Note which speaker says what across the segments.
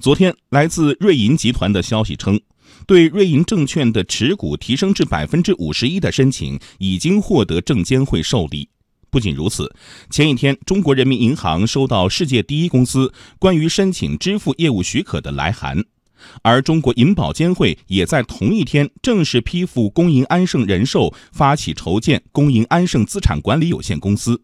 Speaker 1: 昨天，来自瑞银集团的消息称，对瑞银证券的持股提升至百分之五十一的申请已经获得证监会受理。不仅如此，前一天，中国人民银行收到世界第一公司关于申请支付业务许可的来函，而中国银保监会也在同一天正式批复工银安盛人寿发起筹建工银安盛资产管理有限公司。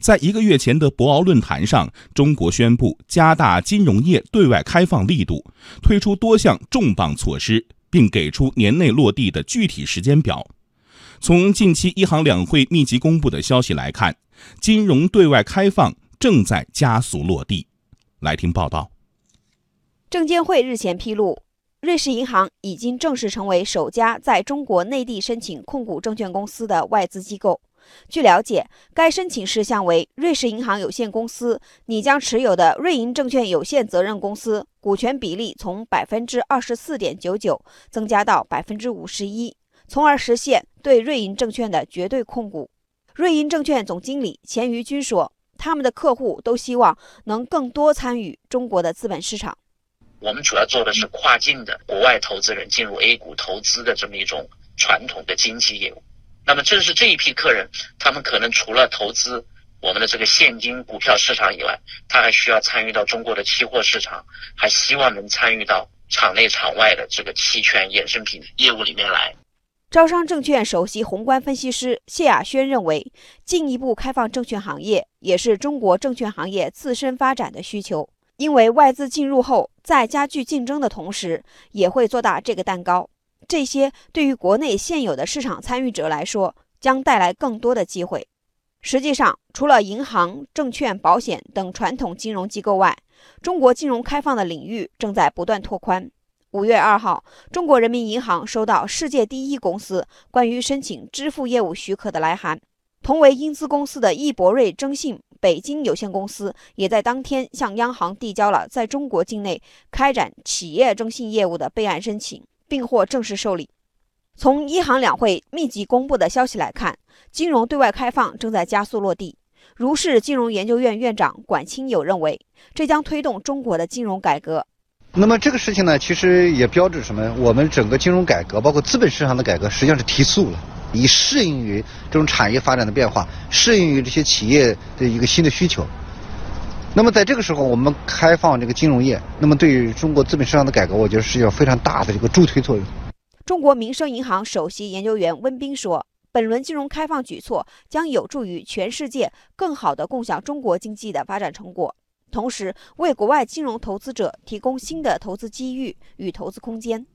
Speaker 1: 在一个月前的博鳌论坛上，中国宣布加大金融业对外开放力度，推出多项重磅措施，并给出年内落地的具体时间表。从近期一行两会密集公布的消息来看，金融对外开放正在加速落地。来听报道。
Speaker 2: 证监会日前披露，瑞士银行已经正式成为首家在中国内地申请控股证券公司的外资机构。据了解，该申请事项为瑞士银行有限公司拟将持有的瑞银证券有限责任公司股权比例从百分之二十四点九九增加到百分之五十一。从而实现对瑞银证券的绝对控股。瑞银证券总经理钱于军说：“他们的客户都希望能更多参与中国的资本市场。
Speaker 3: 我们主要做的是跨境的国外投资人进入 A 股投资的这么一种传统的经济业务。那么正是这一批客人，他们可能除了投资我们的这个现金股票市场以外，他还需要参与到中国的期货市场，还希望能参与到场内场外的这个期权衍生品业务里面来。”
Speaker 2: 招商证券首席宏观分析师谢亚轩认为，进一步开放证券行业也是中国证券行业自身发展的需求。因为外资进入后，在加剧竞争的同时，也会做大这个蛋糕。这些对于国内现有的市场参与者来说，将带来更多的机会。实际上，除了银行、证券、保险等传统金融机构外，中国金融开放的领域正在不断拓宽。五月二号，中国人民银行收到世界第一公司关于申请支付业务许可的来函。同为英资公司的易博瑞征信北京有限公司也在当天向央行递交了在中国境内开展企业征信业务的备案申请，并获正式受理。从一行两会密集公布的消息来看，金融对外开放正在加速落地。如是金融研究院院长管清友认为，这将推动中国的金融改革。
Speaker 4: 那么这个事情呢，其实也标志什么？我们整个金融改革，包括资本市场的改革，实际上是提速了，以适应于这种产业发展的变化，适应于这些企业的一个新的需求。那么在这个时候，我们开放这个金融业，那么对于中国资本市场的改革，我觉得是有非常大的这个助推作用。
Speaker 2: 中国民生银行首席研究员温彬说：“本轮金融开放举措将有助于全世界更好地共享中国经济的发展成果。”同时，为国外金融投资者提供新的投资机遇与投资空间。